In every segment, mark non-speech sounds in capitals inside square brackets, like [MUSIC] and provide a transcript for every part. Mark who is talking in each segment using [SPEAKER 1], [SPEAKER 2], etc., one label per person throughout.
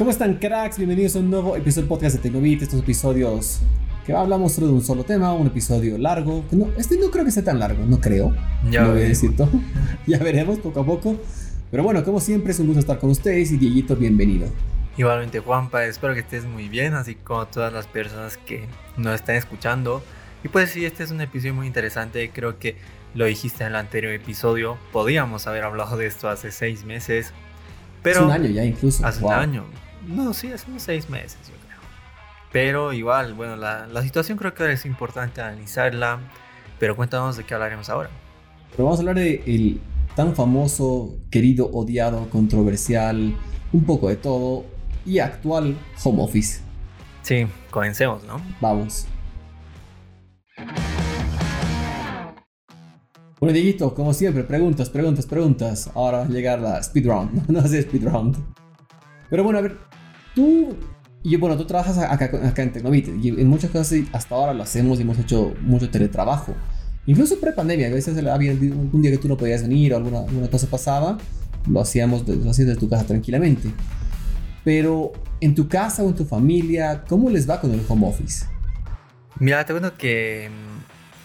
[SPEAKER 1] ¿Cómo están, cracks? Bienvenidos a un nuevo episodio del podcast de Tecnobit. Estos episodios que hablamos de un solo tema, un episodio largo. No, este no creo que sea tan largo, no creo.
[SPEAKER 2] Ya
[SPEAKER 1] no voy a
[SPEAKER 2] veremos.
[SPEAKER 1] decir todo. [LAUGHS] ya veremos poco a poco. Pero bueno, como siempre, es un gusto estar con ustedes y Dieguito, bienvenido.
[SPEAKER 2] Igualmente, Juanpa, espero que estés muy bien, así como todas las personas que nos están escuchando. Y pues sí, este es un episodio muy interesante, creo que lo dijiste en el anterior episodio, podíamos haber hablado de esto hace seis meses, pero
[SPEAKER 1] hace un año ya incluso.
[SPEAKER 2] hace
[SPEAKER 1] Wow.
[SPEAKER 2] un año. No, sí, hace unos seis meses, yo creo. Pero igual, bueno, la, la situación creo que es importante analizarla, pero cuéntanos de qué hablaremos ahora.
[SPEAKER 1] Pero vamos a hablar de el tan famoso, querido, odiado, controversial, un poco de todo y actual home office.
[SPEAKER 2] Sí, comencemos, ¿no?
[SPEAKER 1] Vamos. Bueno, Dieguito, como siempre, preguntas, preguntas, preguntas. Ahora va a llegar la speed round. [LAUGHS] No sé speed round. Pero bueno, a ver, tú y bueno, tú trabajas acá, acá en Tecnovit y en muchos casos hasta ahora lo hacemos y hemos hecho mucho teletrabajo. Incluso pre-pandemia, a veces había un día que tú no podías venir o alguna, alguna cosa pasaba, lo hacíamos de- lo hacías desde tu casa tranquilamente. Pero en tu casa o en tu familia, ¿cómo les va con el home office?
[SPEAKER 2] Mira, te cuento que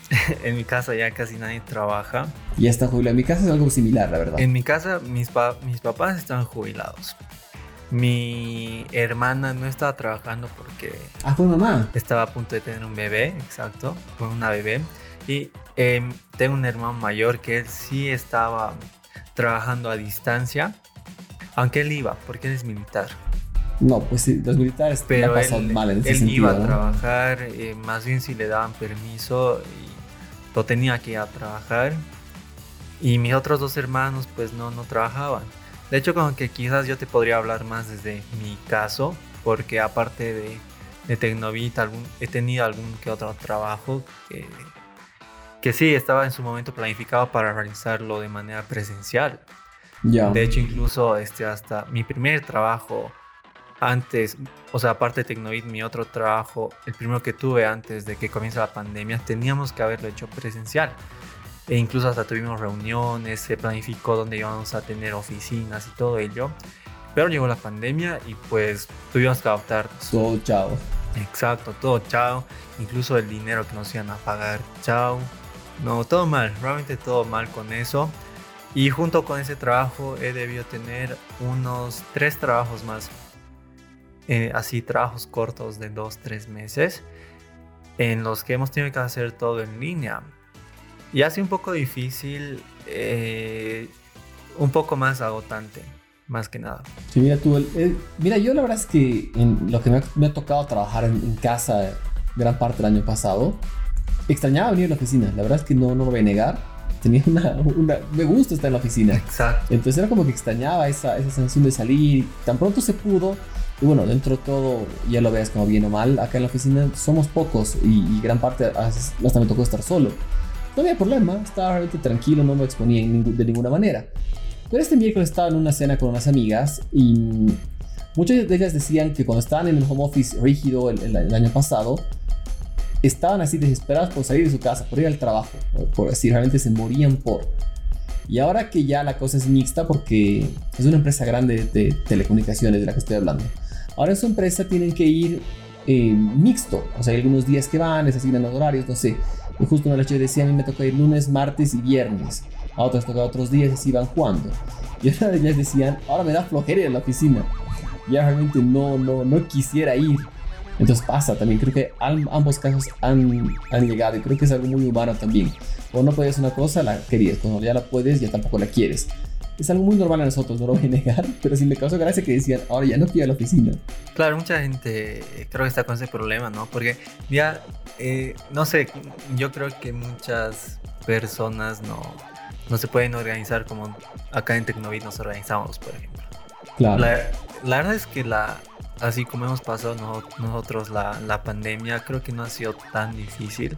[SPEAKER 2] [LAUGHS] en mi casa ya casi nadie trabaja.
[SPEAKER 1] Ya está jubilado. En mi casa es algo similar, la verdad.
[SPEAKER 2] En mi casa mis, pa- mis papás están jubilados. Mi hermana no estaba trabajando porque
[SPEAKER 1] Ah, fue mamá.
[SPEAKER 2] estaba a punto de tener un bebé, exacto, fue una bebé. Y em, tengo un hermano mayor que él sí estaba trabajando a distancia, aunque él iba, porque él es militar.
[SPEAKER 1] No, pues sí, los militares la
[SPEAKER 2] Pero
[SPEAKER 1] pasan
[SPEAKER 2] él,
[SPEAKER 1] mal en ese
[SPEAKER 2] él
[SPEAKER 1] sentido.
[SPEAKER 2] iba a
[SPEAKER 1] ¿no?
[SPEAKER 2] trabajar, eh, más bien si le daban permiso y lo tenía que ir a trabajar. Y mis otros dos hermanos pues no, no trabajaban. De hecho como que quizás yo te podría hablar más desde mi caso, porque aparte de, de Tecnovit algún, he tenido algún que otro trabajo que, que sí estaba en su momento planificado para realizarlo de manera presencial.
[SPEAKER 1] Ya.
[SPEAKER 2] De hecho, incluso este, hasta mi primer trabajo antes, o sea, aparte de Tecnovit, mi otro trabajo, el primero que tuve antes de que comience la pandemia, teníamos que haberlo hecho presencial. E incluso hasta tuvimos reuniones, se planificó dónde íbamos a tener oficinas y todo ello. Pero llegó la pandemia y pues tuvimos que adaptar.
[SPEAKER 1] So, chao.
[SPEAKER 2] Exacto, todo chao. Incluso el dinero que nos iban a pagar, chao. No, todo mal, realmente todo mal con eso. Y junto con ese trabajo he debido tener unos tres trabajos más. Eh, así, trabajos cortos de dos, tres meses. En los que hemos tenido que hacer todo en línea. Y ha sido un poco difícil, eh, un poco más agotante, más que nada.
[SPEAKER 1] Sí, mira tú, el- el- mira, yo la verdad es que en lo que me ha, me ha tocado trabajar en, en casa gran parte del año pasado, extrañaba venir a la oficina. La verdad es que no, no lo voy a negar. Tenía una, una- me gusta estar en la oficina.
[SPEAKER 2] Exacto.
[SPEAKER 1] Entonces era como que extrañaba esa, esa sensación de salir. Tan pronto se pudo. Y bueno, dentro de todo, ya lo veas como bien o mal, acá en la oficina somos pocos y, y gran parte as- hasta me tocó estar solo. No había problema, estaba realmente tranquilo, no me exponía de ninguna manera. Pero este miércoles estaba en una cena con unas amigas y muchas de ellas decían que cuando estaban en el home office rígido el, año pasado, estaban así desesperadas por salir de su casa, por ir al trabajo, por decir, realmente se morían por. Y ahora que ya la cosa es mixta, porque es una empresa grande de telecomunicaciones de la que estoy hablando, ahora en su empresa tienen que ir eh, mixto. O sea, hay algunos días que van, les asignan los horarios, no sé. Y justo una noche decía, a mí me toca ir lunes, martes y viernes. A otros toca otros días y así van jugando. Y una de ellas decían, ahora me da flojera ir a la oficina. Ya realmente no, no, no quisiera ir. Entonces pasa también, creo que am- ambos casos han, han llegado y creo que es algo muy humano también. Cuando no puedes una cosa, la querías. Cuando ya la puedes, ya tampoco la quieres. Es algo muy normal a nosotros, no lo voy a [LAUGHS] negar, pero sí me causó gracia que decían, ahora ya no quiero ir a la oficina.
[SPEAKER 2] Claro, mucha gente eh, creo que está con ese problema, ¿no? Porque ya, eh, no sé, yo creo que muchas personas no, no se pueden organizar como acá en Tecnovit nos organizamos, por ejemplo.
[SPEAKER 1] Claro.
[SPEAKER 2] La, la verdad es que la, así como hemos pasado no- nosotros la, la pandemia, creo que no ha sido tan difícil.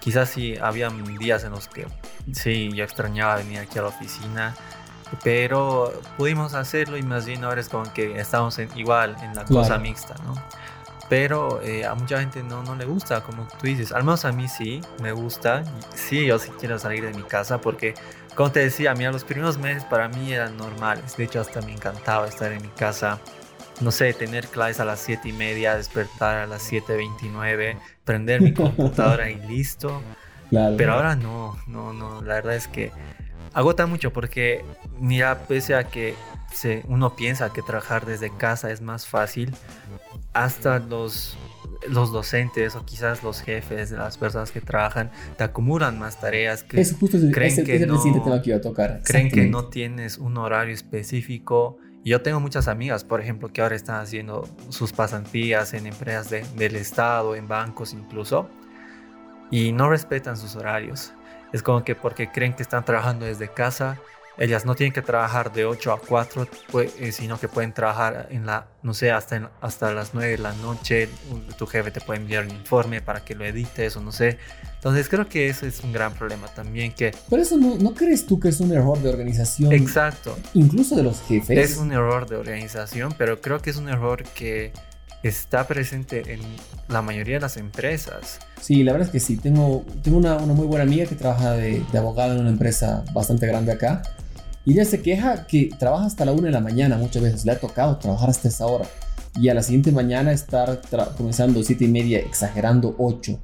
[SPEAKER 2] Quizás sí había días en los que sí, yo extrañaba venir aquí a la oficina, pero pudimos hacerlo y más bien ahora es como que estamos en- igual en la cosa
[SPEAKER 1] Claro.
[SPEAKER 2] mixta, ¿no? Pero eh, a mucha gente no, no le gusta, como tú dices. Al menos a mí sí, me gusta. Sí, yo sí quiero salir de mi casa porque, como te decía, mira, los primeros meses para mí eran normales. De hecho, hasta me encantaba estar en mi casa no sé, tener clases a las 7 y media, despertar a las 7.29, prender mi [LAUGHS] computadora y listo. Pero ahora no, no, no, la verdad es que agota mucho porque mira, pese a que se, uno piensa que trabajar desde casa es más fácil, hasta los, los docentes o quizás los jefes de las personas que trabajan te acumulan más tareas que creen que no, que a tocar. Creen que no tienes un horario específico. Yo tengo muchas amigas, por ejemplo, que ahora están haciendo sus pasantías en empresas del Estado, en bancos incluso, y no respetan sus horarios. Es como que porque creen que están trabajando desde casa, ellas no tienen que trabajar de 8 a 4, eh, sino que pueden trabajar en la, no sé, hasta, hasta las 9 de la noche. Tu jefe te puede enviar un informe para que lo edites o no sé. Entonces creo que eso es un gran problema también que...
[SPEAKER 1] Pero eso no, ¿no crees tú que es un error de organización?
[SPEAKER 2] Exacto.
[SPEAKER 1] Incluso de los jefes.
[SPEAKER 2] Es un error de organización, pero creo que es un error que está presente en la mayoría de las empresas.
[SPEAKER 1] Sí, la verdad es que sí. Tengo, tengo una, muy buena amiga que trabaja de, de abogada en una empresa bastante grande acá. Y ella se queja que trabaja hasta la una de la mañana muchas veces. Le ha tocado trabajar hasta esa hora. Y a la siguiente mañana estar comenzando siete y media, exagerando 8.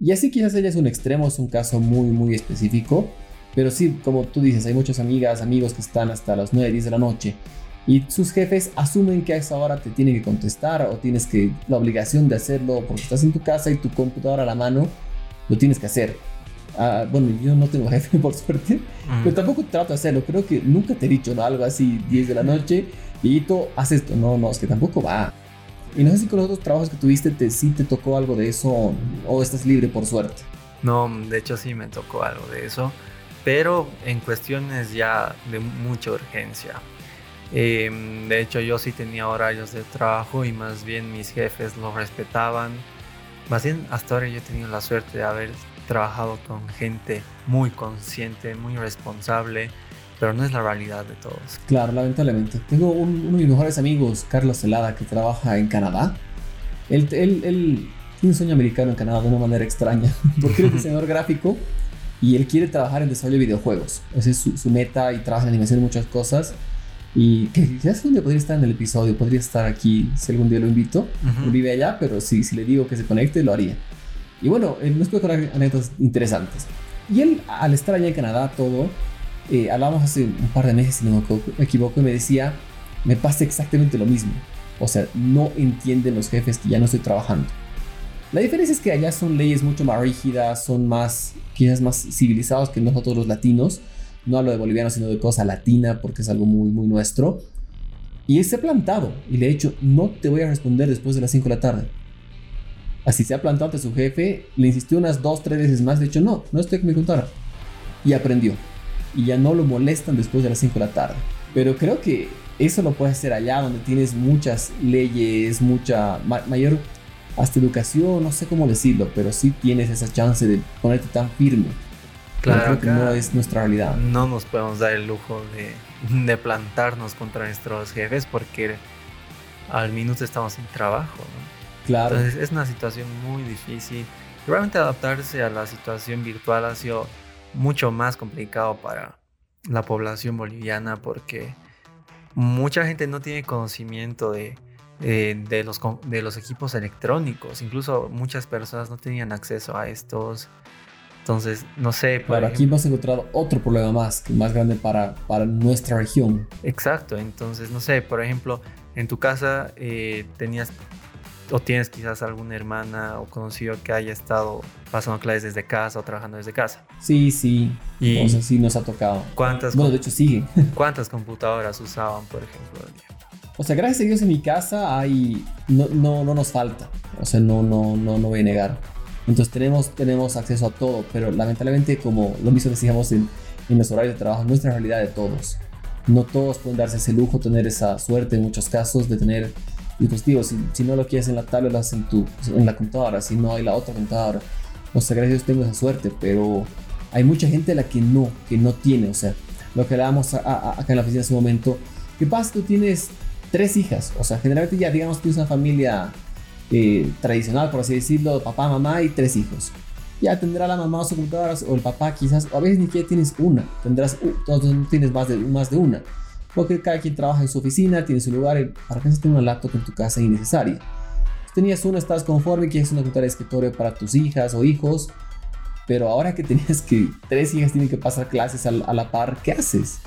[SPEAKER 1] Y así quizás ella es un extremo, es un caso muy, muy específico. Pero sí, como tú dices, hay muchas amigas, amigos que están hasta las 9, 10 de la noche y sus jefes asumen que a esa hora te tienen que contestar o tienes que la obligación de hacerlo porque estás en tu casa y tu computadora a la mano, lo tienes que hacer. Ah, bueno, yo no tengo [LAUGHS] jefe por suerte, pero tampoco trato de hacerlo. Creo que nunca te he dicho algo así 10 de la noche y tú haces esto. No, no, es que tampoco va. Y no sé si con los otros trabajos que tuviste te, sí te tocó algo de eso o estás libre por suerte.
[SPEAKER 2] No, de hecho sí me tocó algo de eso, pero en cuestiones ya de mucha urgencia. Em, de hecho, yo sí tenía horarios de trabajo y más bien mis jefes lo respetaban. Más bien, hasta ahora yo he tenido la suerte de haber trabajado con gente muy consciente, muy responsable, pero no es la realidad de todos.
[SPEAKER 1] Claro, lamentablemente. Tengo uno de mis mejores amigos, Carlos Celada, que trabaja en Canadá. Él, él, él tiene un sueño americano en Canadá de una manera extraña, [LAUGHS] porque es diseñador [LAUGHS] gráfico y él quiere trabajar en desarrollo de videojuegos. Esa es su, su meta y trabaja en animación y muchas cosas. Y que quizás un día podría estar en el episodio, podría estar aquí si algún día lo invito. Vive allá, pero si, si le digo que se conecte, lo haría. Y bueno, él nos puede contar anécdotas interesantes. Y él, al estar allá en Canadá, todo, eh, hablamos hace un par de meses, si no me equivoco, y me decía, me pasa exactamente lo mismo. O sea, no entienden los jefes que ya no estoy trabajando. La diferencia es que allá son leyes mucho más rígidas, son más, quizás más civilizados que nosotros los latinos no hablo de boliviano, sino de cosa latina, porque es algo muy, muy nuestro. Y se ha plantado y le he dicho, no te voy a responder después de las 5 de la tarde. Así se ha plantado ante su jefe, le insistió unas 2, 3 veces más, le he dicho, no, no estoy con mi computadora. Y aprendió. Y ya no lo molestan después de las 5 de la tarde. Pero creo que eso lo puedes hacer allá donde tienes muchas leyes, mucha mayor hasta educación, no sé cómo decirlo, pero sí tienes esa chance de ponerte tan firme Claro, que no es nuestra realidad.
[SPEAKER 2] No nos podemos dar el lujo de, de plantarnos contra nuestros jefes porque al minuto estamos sin trabajo. Claro. Entonces es una situación muy difícil. Realmente adaptarse a la situación virtual ha sido mucho más complicado para la población boliviana porque mucha gente no tiene conocimiento de, de, los, de los equipos electrónicos. Incluso muchas personas no tenían acceso a estos. Entonces, no sé.
[SPEAKER 1] Claro, aquí hemos encontrado otro problema más, más grande para, para nuestra región.
[SPEAKER 2] Exacto, entonces, no sé, por ejemplo, en tu casa eh, tenías o tienes quizás alguna hermana o conocido que haya estado pasando clases desde casa o trabajando desde casa.
[SPEAKER 1] Sí, sí. Y sea, sí nos ha tocado.
[SPEAKER 2] ¿Cuántas?
[SPEAKER 1] Bueno, de hecho sigue. [LAUGHS]
[SPEAKER 2] ¿Cuántas computadoras usaban, por ejemplo?
[SPEAKER 1] O sea, gracias a Dios en mi casa hay no, no, no nos falta. O sea, no, no, no, no voy a negar. Entonces tenemos, tenemos acceso a todo, pero lamentablemente como lo mismo decíamos en, en los horarios de trabajo, no es la realidad de todos. No todos pueden darse ese lujo, tener esa suerte en muchos casos de tener dispositivos. Si, si no lo quieres en la tablet, lo haces en, tu, en la computadora, si no hay la otra computadora. O sea, gracias a tengo esa suerte, pero hay mucha gente a la que no, que no tiene. O sea, lo que hablábamos acá en la oficina hace un momento, ¿qué pasa? Tú tienes tres hijas, o sea, generalmente ya digamos que tienes una familia eh, tradicional, por así decirlo, papá, mamá y tres hijos. Ya tendrá la mamá su computadora o el papá quizás, o a veces ni siquiera tienes una, tendrás, no tienes más de, más de una. porque cada quien trabaja en su oficina, tiene su lugar, para que tener una laptop en tu casa innecesaria. Tenías una, estás conforme, quieres una computadora de escritorio para tus hijas o hijos, pero ahora que tenías que tres hijas tienen que pasar clases a, la par, ¿qué haces?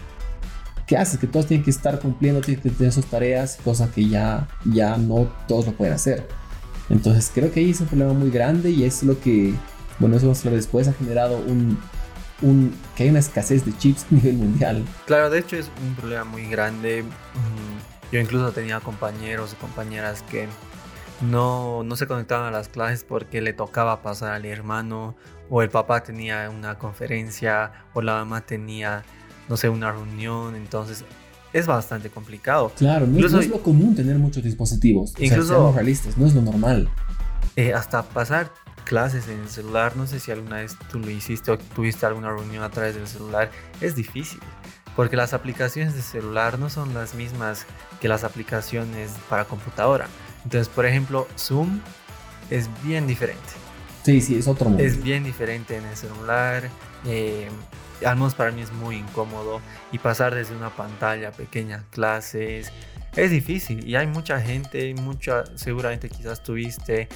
[SPEAKER 1] ¿Qué haces? Que todos tienen que estar cumpliendo, tienen que tener sus tareas, cosa que ya, ya no todos lo pueden hacer. Entonces creo que ahí es un problema muy grande y es lo que, bueno, eso después ha generado un, un, que hay una escasez de chips a [LAUGHS] nivel mundial.
[SPEAKER 2] Claro, de hecho es un problema muy grande. Mm, yo incluso tenía compañeros y compañeras que no, no se conectaban a las clases porque le tocaba pasar al hermano o el papá tenía una conferencia o la mamá tenía, no sé, una reunión. Entonces es bastante complicado.
[SPEAKER 1] Claro, no, es, lo común tener muchos dispositivos. Incluso, realistas, no es lo normal.
[SPEAKER 2] Eh, hasta pasar clases en el celular, no sé si alguna vez tú lo hiciste o tuviste alguna reunión a través del celular, es difícil. Porque las aplicaciones de celular no son las mismas que las aplicaciones para computadora. Entonces, por ejemplo, Zoom es bien diferente.
[SPEAKER 1] Sí, sí, es otro mundo.
[SPEAKER 2] Es bien diferente en el celular. Eh, al menos para mí es muy incómodo. Y pasar desde una pantalla pequeña clases es difícil. Y hay mucha gente, mucha, seguramente quizás tuviste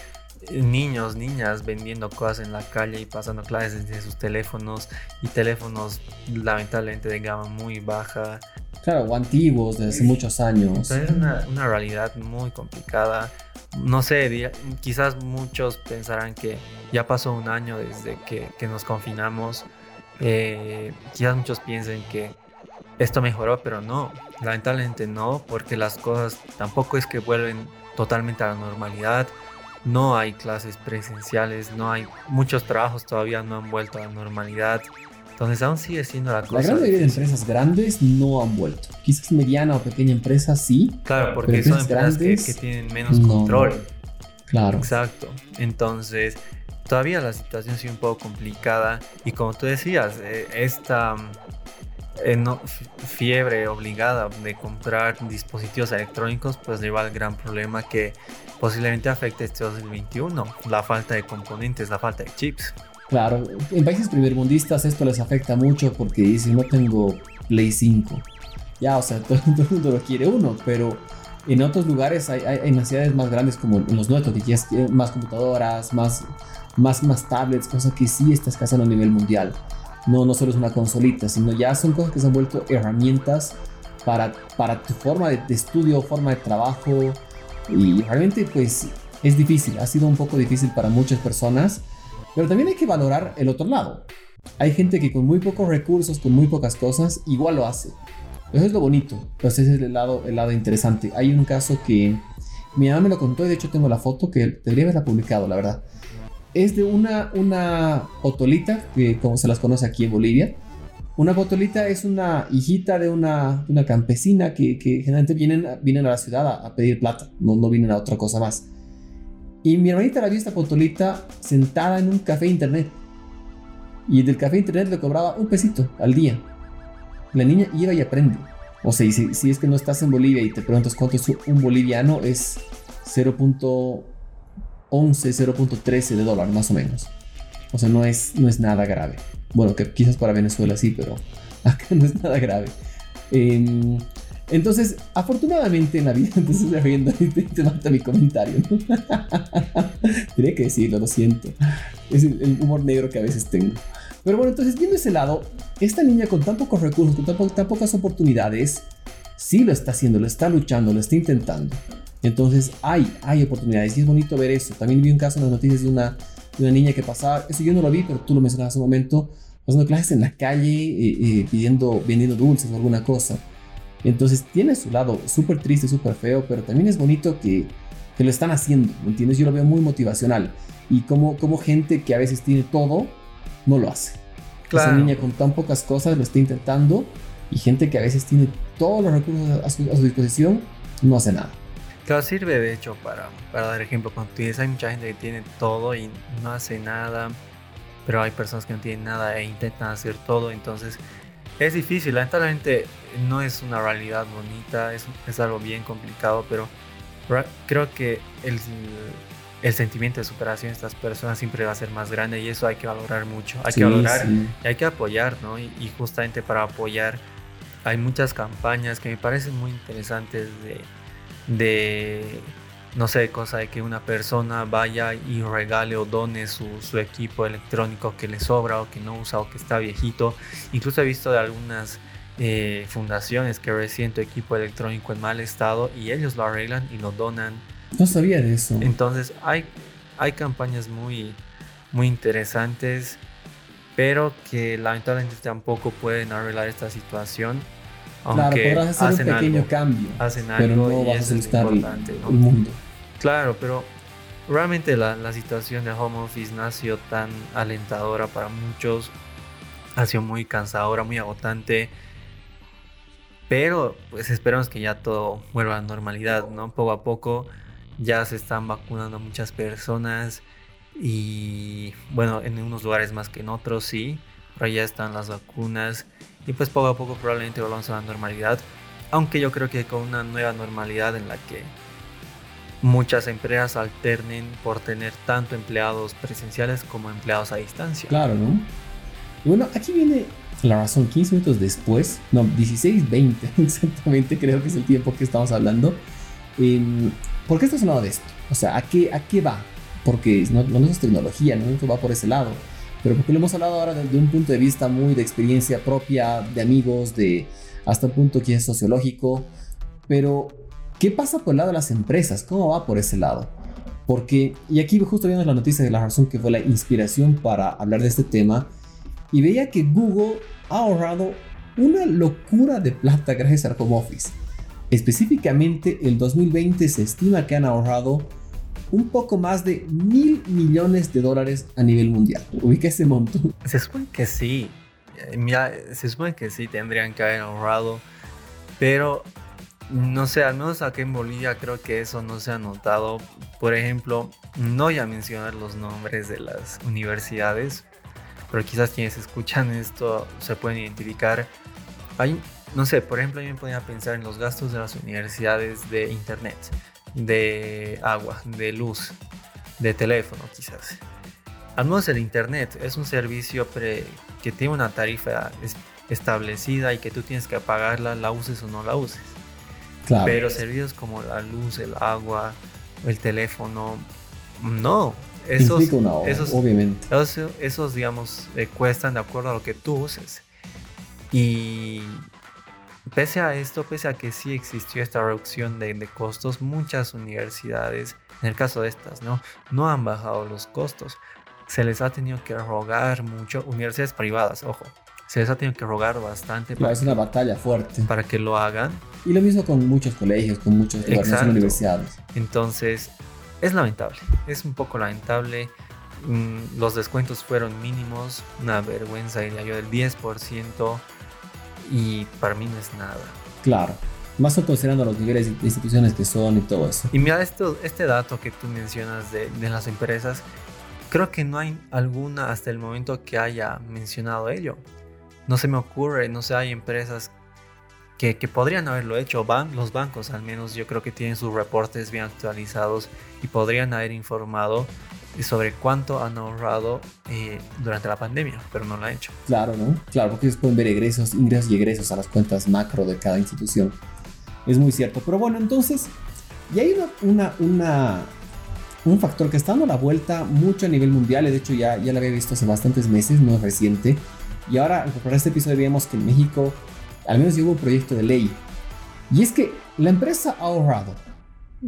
[SPEAKER 2] eh, niños, niñas vendiendo cosas en la calle y pasando clases desde sus teléfonos y teléfonos lamentablemente de gama muy baja.
[SPEAKER 1] Claro, o antiguos de hace muchos años.
[SPEAKER 2] es una, una, realidad muy complicada. No sé, quizás muchos pensarán que ya pasó un año desde que, nos confinamos. Eh, quizás muchos piensen que esto mejoró, pero no, lamentablemente no, porque las cosas tampoco es que vuelven totalmente a la normalidad. No hay clases presenciales, no hay muchos trabajos todavía no han vuelto a la normalidad. Entonces aún sigue siendo la cosa.
[SPEAKER 1] La gran mayoría de empresas grandes no han vuelto. Quizás mediana o pequeña empresa sí.
[SPEAKER 2] Claro, porque son empresas que, que, tienen menos control.
[SPEAKER 1] Claro.
[SPEAKER 2] Exacto. Entonces, todavía la situación sigue un poco complicada. Y como tú decías, eh, esta eh, fiebre obligada de comprar dispositivos electrónicos, pues lleva al gran problema que posiblemente afecte este 2021. La falta de componentes, la falta de chips.
[SPEAKER 1] Claro, en países primermundistas esto les afecta mucho porque dicen no tengo Play 5. Ya, o sea, [LAUGHS] todo, el mundo lo quiere uno, pero en otros lugares hay, hay, necesidades más grandes como en los nuestros, que quieres más computadoras, más, más, más tablets, cosas que sí está escaseando a nivel mundial. No, no solo es una consolita, sino ya son cosas que se han vuelto herramientas para, para tu forma de, de estudio, forma de trabajo. Y realmente pues es difícil, ha sido un poco difícil para muchas personas pero también hay que valorar el otro lado. Hay gente que con muy pocos recursos, con muy pocas cosas, igual lo hace. Eso es lo bonito. Pues ese es el lado, el lado interesante. Hay un caso que mi mamá me lo contó y de hecho tengo la foto que debería haberla publicado, la verdad. Es de una, una potolita, que como se las conoce aquí en Bolivia. Una potolita es una hijita de una, una campesina que, que, generalmente vienen, vienen a la ciudad a, a pedir plata, no, no vienen a otra cosa más. Y mi hermanita la vio esta potolita sentada en un café internet. Y del café internet le cobraba un pesito al día. La niña iba y aprende. O sea, si, si es que no estás en Bolivia y te preguntas cuánto es un boliviano, es 0.11, 0.13 de dólar más o menos. O sea, no es, no es nada grave. Bueno, que quizás para Venezuela sí, pero [LAUGHS] acá no es nada grave. Eh, entonces, afortunadamente en la vida, [LAUGHS] entonces riendo y te, te mata mi comentario. ¿no? [LAUGHS] Que decirlo, lo siento. Es el, humor negro que a veces tengo. Pero bueno, entonces viendo ese lado, esta niña con tan pocos recursos, con tan, tan, pocas oportunidades, sí lo está haciendo, lo está luchando, lo está intentando. Entonces hay, hay oportunidades y es bonito ver eso. También vi un caso en las noticias de una, de una niña que pasaba, eso yo no lo vi, pero tú lo mencionabas hace un momento, haciendo clases en la calle, eh, eh, pidiendo, vendiendo dulces o alguna cosa. Entonces tiene su lado súper triste, súper feo, pero también es bonito que, que, lo están haciendo, ¿me entiendes? Yo lo veo muy motivacional. Y como, como gente que a veces tiene todo, no lo hace. Esa niña con tan pocas cosas lo está intentando y gente que a veces tiene todos los recursos a su, disposición, no hace nada.
[SPEAKER 2] Claro, sirve de hecho para, para dar ejemplo. Cuando tú dices, hay mucha gente que tiene todo y no hace nada, pero hay personas que no tienen nada e intentan hacer todo, entonces es difícil, lamentablemente no es una realidad bonita, es, es algo bien complicado, pero creo que el, el, sentimiento de superación de estas personas siempre va a ser más grande y eso hay que valorar mucho, hay que valorar y hay que apoyar, ¿no? Y, justamente para apoyar hay muchas campañas que me parecen muy interesantes de, de no sé, cosa de que una persona vaya y regale o done su, su, equipo electrónico que le sobra o que no usa o que está viejito. Incluso he visto de algunas eh, fundaciones que recién tu equipo electrónico en mal estado y ellos lo arreglan y lo donan.
[SPEAKER 1] No sabía de eso.
[SPEAKER 2] Entonces hay, hay campañas muy, muy interesantes, pero que lamentablemente tampoco pueden arreglar esta situación.
[SPEAKER 1] Aunque claro, podrás hacer un pequeño cambio,
[SPEAKER 2] hacen
[SPEAKER 1] pero no
[SPEAKER 2] y
[SPEAKER 1] vas a
[SPEAKER 2] eso es
[SPEAKER 1] solucionar el,
[SPEAKER 2] importante, ¿no?
[SPEAKER 1] el mundo.
[SPEAKER 2] Claro, pero realmente la, situación de home office no ha sido tan alentadora para muchos. Ha sido muy cansadora, muy agotante. Pero pues esperamos que ya todo vuelva a la normalidad, ¿no? Poco a poco ya se están vacunando muchas personas y bueno, en unos lugares más que en otros sí, pero ya están las vacunas y pues poco a poco probablemente volvamos a la normalidad, aunque yo creo que con una nueva normalidad en la que muchas empresas alternen por tener tanto empleados presenciales como empleados a distancia.
[SPEAKER 1] Claro, ¿no? Y bueno, aquí viene la razón, 15 minutos después, no, 16, 20, [LAUGHS] exactamente creo que es el tiempo que estamos hablando. Eh, ¿Por qué estás hablando de esto? O sea, ¿a qué, a qué va? Porque no, no es tecnología, no esto va por ese lado. Pero porque lo hemos hablado ahora desde un punto de vista muy de experiencia propia, de amigos, de hasta un punto que es sociológico. Pero, ¿qué pasa por el lado de las empresas? ¿Cómo va por ese lado? Porque, y aquí justo viendo la noticia de la razón que fue la inspiración para hablar de este tema, y veía que Google ha ahorrado una locura de plata gracias al home office. Específicamente, el 2020 se estima que han ahorrado un poco más de mil millones de dólares a nivel mundial. Ubica ese monto.
[SPEAKER 2] Se supone que sí. Eh, Mira, se supone que sí tendrían que haber ahorrado. Pero no sé, al menos aquí en Bolivia creo que eso no se ha notado. Por ejemplo, no voy a mencionar los nombres de las universidades, pero quizás quienes escuchan esto se pueden identificar. Hay, no sé, por ejemplo, yo me ponía a pensar en los gastos de las universidades de internet, de agua, de luz, de teléfono, quizás. Al menos el internet es un servicio que tiene una tarifa es- establecida y que tú tienes que pagarla, la uses o no la uses.
[SPEAKER 1] Claro.
[SPEAKER 2] Pero servicios como la luz, el agua, el teléfono, no. Esos, esos,
[SPEAKER 1] obviamente.
[SPEAKER 2] esos, esos, digamos, eh, cuestan de acuerdo a lo que tú uses. Y pese a esto, pese a que sí existió esta reducción de, de costos, muchas universidades, en el caso de estas, ¿no? No han bajado los costos. Se les ha tenido que rogar mucho, universidades privadas, ojo, se les ha tenido que rogar bastante
[SPEAKER 1] Claro,
[SPEAKER 2] para,
[SPEAKER 1] es una batalla fuerte.
[SPEAKER 2] para que lo hagan.
[SPEAKER 1] Y lo mismo con muchos colegios, con solo universidades.
[SPEAKER 2] Entonces, es lamentable, es un poco lamentable. Mm, Los descuentos fueron mínimos, una vergüenza, diría yo, del 10%, y para mí no es nada.
[SPEAKER 1] Claro. Más considerando los niveles de instituciones que son y todo eso.
[SPEAKER 2] Y mira, esto, este dato que tú mencionas de, de las empresas, creo que no hay alguna hasta el momento que haya mencionado ello. No se me ocurre, no sé, hay empresas que, que podrían haberlo hecho. Ban, los bancos al menos yo creo que tienen sus reportes bien actualizados y podrían haber informado sobre cuánto han ahorrado eh, durante la pandemia, pero no lo han hecho.
[SPEAKER 1] Claro, ¿no? Claro, porque ellos pueden ver egresos, ingresos y egresos a las cuentas macro de cada institución. Es muy cierto. Pero bueno, entonces, y hay una, un factor que está dando la vuelta mucho a nivel mundial. De hecho, ya, ya lo había visto hace bastantes meses, no es reciente. Y ahora, para este episodio, veíamos que en México, al menos hubo un proyecto de ley. Y es que la empresa ha ahorrado.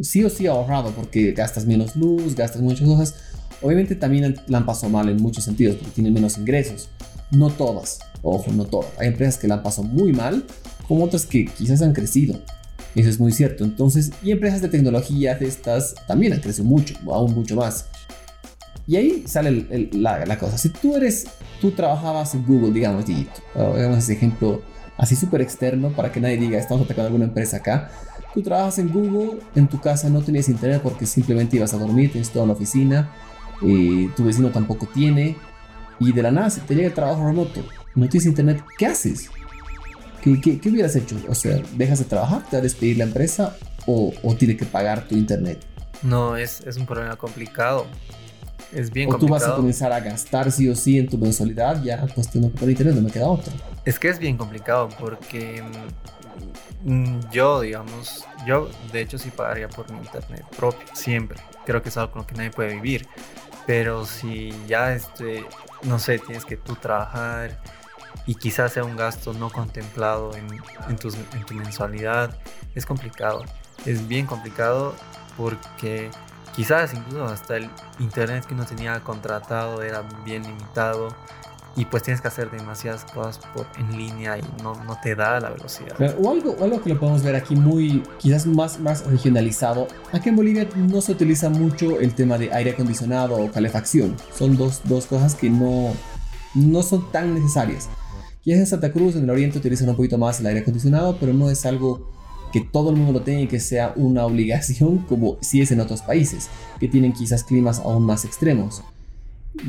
[SPEAKER 1] Sí o sí ha ahorrado porque gastas menos luz, gastas muchas cosas. Obviamente también la han pasado mal en muchos sentidos porque tienen menos ingresos. No todas, ojo, no todas. Hay empresas que la han pasado muy mal, como otras que quizás han crecido. Eso es muy cierto. Entonces, y empresas de tecnología de estas también han crecido mucho, aún mucho más. Y ahí sale el- el- la, la cosa. Si tú eres, tú trabajabas en Google, digamos, y hagamos ese ejemplo así súper externo para que nadie diga, estamos atacando a alguna empresa acá. Tú trabajas en Google, en tu casa no tenías internet porque simplemente ibas a dormir, tienes toda la oficina, eh, tu vecino tampoco tiene, y de la nada se te llega el trabajo remoto, no tienes internet, ¿qué haces? ¿Qué, qué, qué hubieras hecho? O sea, ¿dejas de trabajar, te va a despedir la empresa o, o tiene que pagar tu internet?
[SPEAKER 2] No, es, es un problema complicado. Es bien
[SPEAKER 1] o tú
[SPEAKER 2] complicado.
[SPEAKER 1] vas a comenzar a gastar sí o sí en tu mensualidad, ya pues tengo que pagar internet, no me queda otra.
[SPEAKER 2] Es que es bien complicado porque mm, yo, digamos, yo de hecho sí pagaría por mi internet propio, siempre. Creo que es algo con lo que nadie puede vivir. Pero si ya, este, no sé, tienes que tú trabajar y quizás sea un gasto no contemplado en, en, tus- en tu mensualidad, es complicado. Es bien complicado porque quizás incluso hasta el internet que uno tenía contratado era bien limitado y pues tienes que hacer demasiadas cosas por, en línea y no, no te da la velocidad.
[SPEAKER 1] O algo, algo que lo podemos ver aquí muy, quizás más, más regionalizado. Aquí en Bolivia no se utiliza mucho el tema de aire acondicionado o calefacción. Son dos, dos cosas que no, no son tan necesarias. Quizás en Santa Cruz, en el oriente, utilizan un poquito más el aire acondicionado, pero no es algo que todo el mundo lo tenga y que sea una obligación [LAUGHS] como si es en otros países, que tienen quizás climas aún más extremos.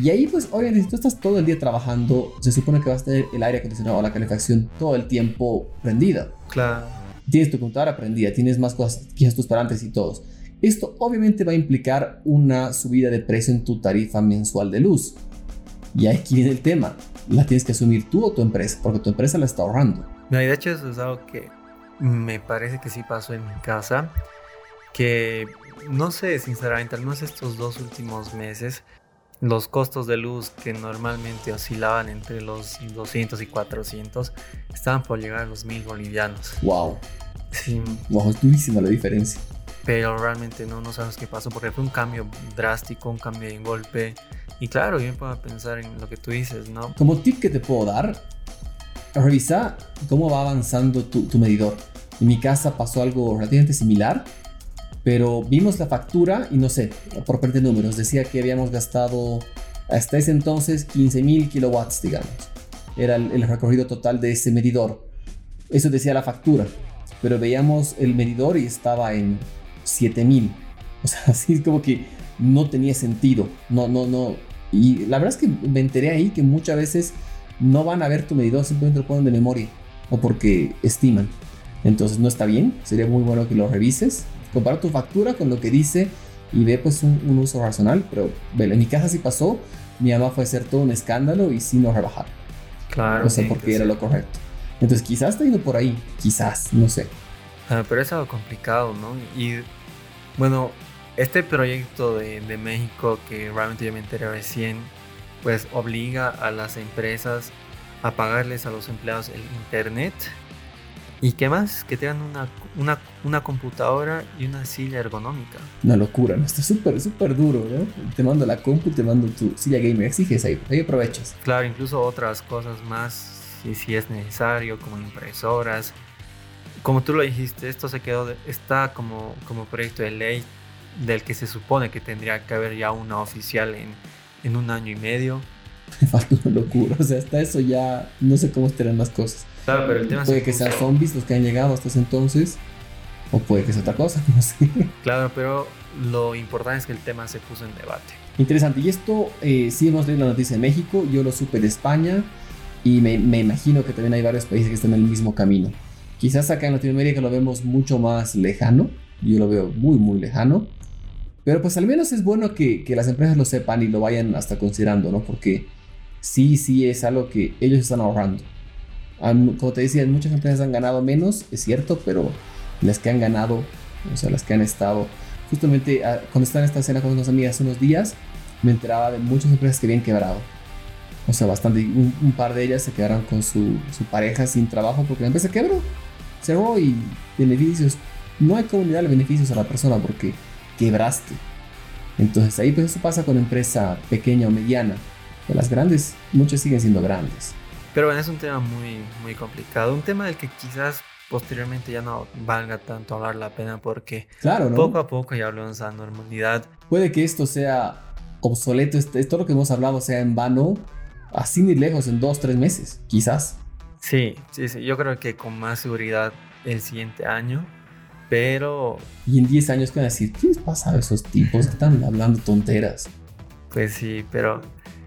[SPEAKER 1] Y ahí pues obviamente si tú estás todo el día trabajando, se supone que vas a tener el aire acondicionado o la calefacción todo el tiempo prendida.
[SPEAKER 2] Claro.
[SPEAKER 1] Tienes tu computadora prendida, tienes más cosas, quizás tus parantes y todos. Esto obviamente va a implicar una subida de precio en tu tarifa mensual de luz. Y aquí viene el tema. La tienes que asumir tú o tu empresa, porque tu empresa la está ahorrando.
[SPEAKER 2] No, y de hecho eso es algo que me parece que sí pasó en mi casa, que no sé, sinceramente, al menos estos dos últimos meses, los costos de luz que normalmente oscilaban entre los 200 y 400 estaban por llegar a los 1000 bolivianos.
[SPEAKER 1] Wow,
[SPEAKER 2] Sí,
[SPEAKER 1] wow, es durísima la diferencia.
[SPEAKER 2] pero realmente no, no sabes qué pasó porque fue un cambio drástico, un cambio en golpe. Y claro, yo me puedo pensar en lo que tú dices, ¿no?
[SPEAKER 1] Como tip que te puedo dar, revisa cómo va avanzando tu, medidor. En mi casa pasó algo relativamente similar, pero vimos la factura y no sé, por parte de números, decía que habíamos gastado hasta ese entonces 15.000 kilowatts, digamos. Era el, el recorrido total de ese medidor. Eso decía la factura, pero veíamos el medidor y estaba en 7.000. O sea, [LAUGHS] así es como que no tenía sentido. No, no, no. Y la verdad es que me enteré ahí que muchas veces no van a ver tu medidor, simplemente lo ponen de memoria o porque estiman. Entonces no está bien, sería muy bueno que lo revises. Compara tu factura con lo que dice y ve pues un, un uso racional. Pero vele, en mi casa sí pasó, mi mamá fue a hacer todo un escándalo y sí nos rebajaron.
[SPEAKER 2] Claro.
[SPEAKER 1] No sé
[SPEAKER 2] sí,
[SPEAKER 1] por qué era
[SPEAKER 2] sí.
[SPEAKER 1] lo correcto. Entonces quizás está yendo por ahí, quizás, no sé.
[SPEAKER 2] Ah, pero es algo complicado, ¿no? Y bueno, este proyecto de, de México que realmente yo me enteré recién, pues obliga a las empresas a pagarles a los empleados el internet. ¿Y qué más? Que tengan una, una, una computadora y una silla ergonómica.
[SPEAKER 1] Una locura, ¿no? Está súper, súper duro, ¿no? Te mando la compu, te mando tu silla gamer, exiges ahí, ahí aprovechas.
[SPEAKER 2] Claro, incluso otras cosas más, si, si es necesario, como impresoras. Como tú lo dijiste, esto se quedó, de- está como, como proyecto de ley del que se supone que tendría que haber ya una oficial en, en un año y medio. [LAUGHS]
[SPEAKER 1] Me falta una locura, o sea, hasta eso ya no sé cómo estarán las cosas.
[SPEAKER 2] Claro, pero el tema
[SPEAKER 1] Puede
[SPEAKER 2] se
[SPEAKER 1] que sean zombies los que han llegado hasta ese entonces, o puede que sea otra cosa, [LAUGHS] no sé.
[SPEAKER 2] Claro, pero lo importante es que el tema se puso en debate.
[SPEAKER 1] Interesante, y esto eh, sí hemos leído la noticia de México, yo lo supe de España, y me, me imagino que también hay varios países que están en el mismo camino. Quizás acá en Latinoamérica lo vemos mucho más lejano, yo lo veo muy, muy lejano, pero pues al menos es bueno que, que las empresas lo sepan y lo vayan hasta considerando, ¿no? Porque sí, sí es algo que ellos están ahorrando. Como te decía, muchas empresas han ganado menos, es cierto, pero las que han ganado, o sea, las que han estado, justamente ah, cuando estaba en esta escena con unas amigas hace unos días, me enteraba de muchas empresas que habían quebrado. O sea, bastante, un, un par de ellas se quedaron con su, su pareja sin trabajo porque la empresa quebró, cerró y beneficios. No hay comunidad de beneficios a la persona porque quebraste. Entonces ahí pues eso pasa con empresa pequeña o mediana. De las grandes, muchas siguen siendo grandes.
[SPEAKER 2] Pero bueno, es un tema muy, muy complicado. Un tema del que quizás posteriormente ya no valga tanto hablar la pena porque
[SPEAKER 1] Claro, ¿no?
[SPEAKER 2] poco a poco ya hablamos a normalidad.
[SPEAKER 1] Puede que esto sea obsoleto, este- todo lo que hemos hablado sea en vano, así ni lejos, en dos, tres meses, quizás.
[SPEAKER 2] Sí, sí, sí. Yo creo que con más seguridad el siguiente año. Pero,
[SPEAKER 1] Y en 10 años, ¿qué van a decir? ¿Qué les pasa a esos tipos que están hablando tonteras?
[SPEAKER 2] pues sí, pero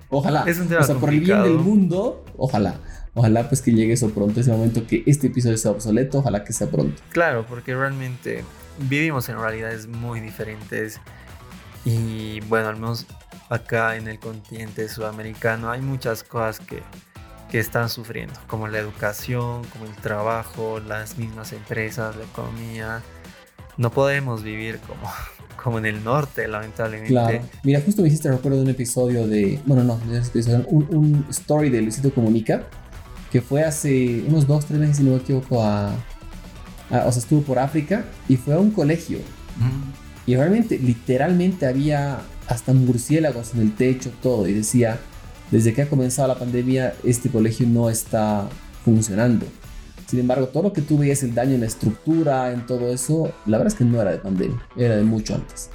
[SPEAKER 1] Ojalá.
[SPEAKER 2] Es un tema
[SPEAKER 1] o sea, por el bien del
[SPEAKER 2] complicado.
[SPEAKER 1] mundo, ojalá. Ojalá pues que llegue eso pronto, ese momento que este episodio sea obsoleto, ojalá que sea pronto.
[SPEAKER 2] claro, porque realmente vivimos en realidades muy diferentes. Y bueno, al menos acá en el continente sudamericano hay muchas cosas que, que están sufriendo, como la educación, como el trabajo, las mismas empresas, la economía. No podemos vivir como, [LAUGHS] como en el norte, lamentablemente.
[SPEAKER 1] Claro. Mira, justo me hiciste recuerdo de un episodio de. Bueno, no, un, un, story de Luisito Comunica, que fue hace unos dos, tres meses, si no me equivoco, a. a o sea, estuvo por África y fue a un colegio. Y realmente, literalmente había hasta murciélagos en el techo, todo. Y decía, desde que ha comenzado la pandemia, este colegio no está funcionando. Sin embargo, todo lo que tú veías, el daño en la estructura, en todo eso, la verdad es que no era de pandemia, era de mucho antes.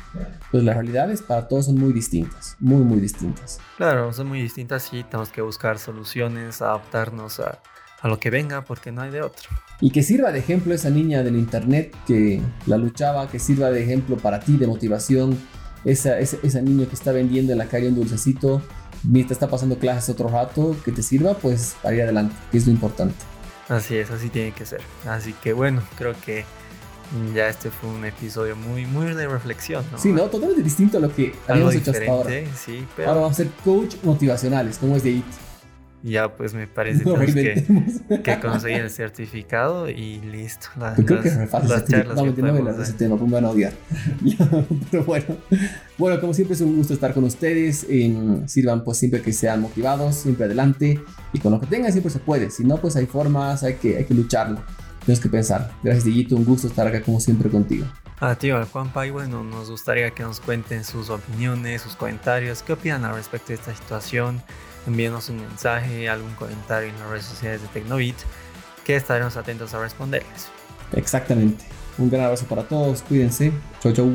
[SPEAKER 1] Pues las realidades para todos son muy distintas, muy, muy distintas.
[SPEAKER 2] Claro, son muy distintas y tenemos que buscar soluciones, adaptarnos a, a lo que venga porque no hay de otro.
[SPEAKER 1] Y que sirva de ejemplo esa niña del internet que la luchaba, que sirva de ejemplo para ti de motivación, esa, esa, esa niña que está vendiendo en la calle un dulcecito mientras está pasando clases otro rato, que te sirva, pues para ir adelante, que es lo importante.
[SPEAKER 2] Así es, así tiene que ser. Así que bueno, creo que ya este fue un episodio muy, muy de reflexión, ¿no?
[SPEAKER 1] Sí, ¿no? Totalmente distinto a lo que
[SPEAKER 2] Algo
[SPEAKER 1] habíamos hecho hasta ahora.
[SPEAKER 2] sí, pero
[SPEAKER 1] Ahora vamos a ser coach motivacionales, como es de IT.
[SPEAKER 2] Ya pues me parece [LAUGHS]
[SPEAKER 1] No
[SPEAKER 2] que, que conseguir el certificado y listo. Las,
[SPEAKER 1] Yo creo que
[SPEAKER 2] las-
[SPEAKER 1] re fácil.
[SPEAKER 2] las charlas.
[SPEAKER 1] No,
[SPEAKER 2] que
[SPEAKER 1] no me lanzo ese tema, pues me van a odiar. [LAUGHS] Pero bueno. Bueno, como siempre es un gusto estar con ustedes. En, sirvan pues siempre que sean motivados, siempre adelante. Y con lo que tengan siempre se puede. Si no, pues hay formas, hay que, hay que lucharlo. Tienes que pensar. Gracias, Dieguito. Un gusto estar acá como siempre contigo.
[SPEAKER 2] Ah, tío, al Juanpa, y bueno, nos gustaría que nos cuenten sus opiniones, sus comentarios, qué opinan al respecto de esta situación. Envíenos un mensaje, algún comentario en las redes sociales de Tecnobit, que estaremos atentos a responderles.
[SPEAKER 1] Exactamente. Un gran abrazo para todos. Cuídense. Chau, chau.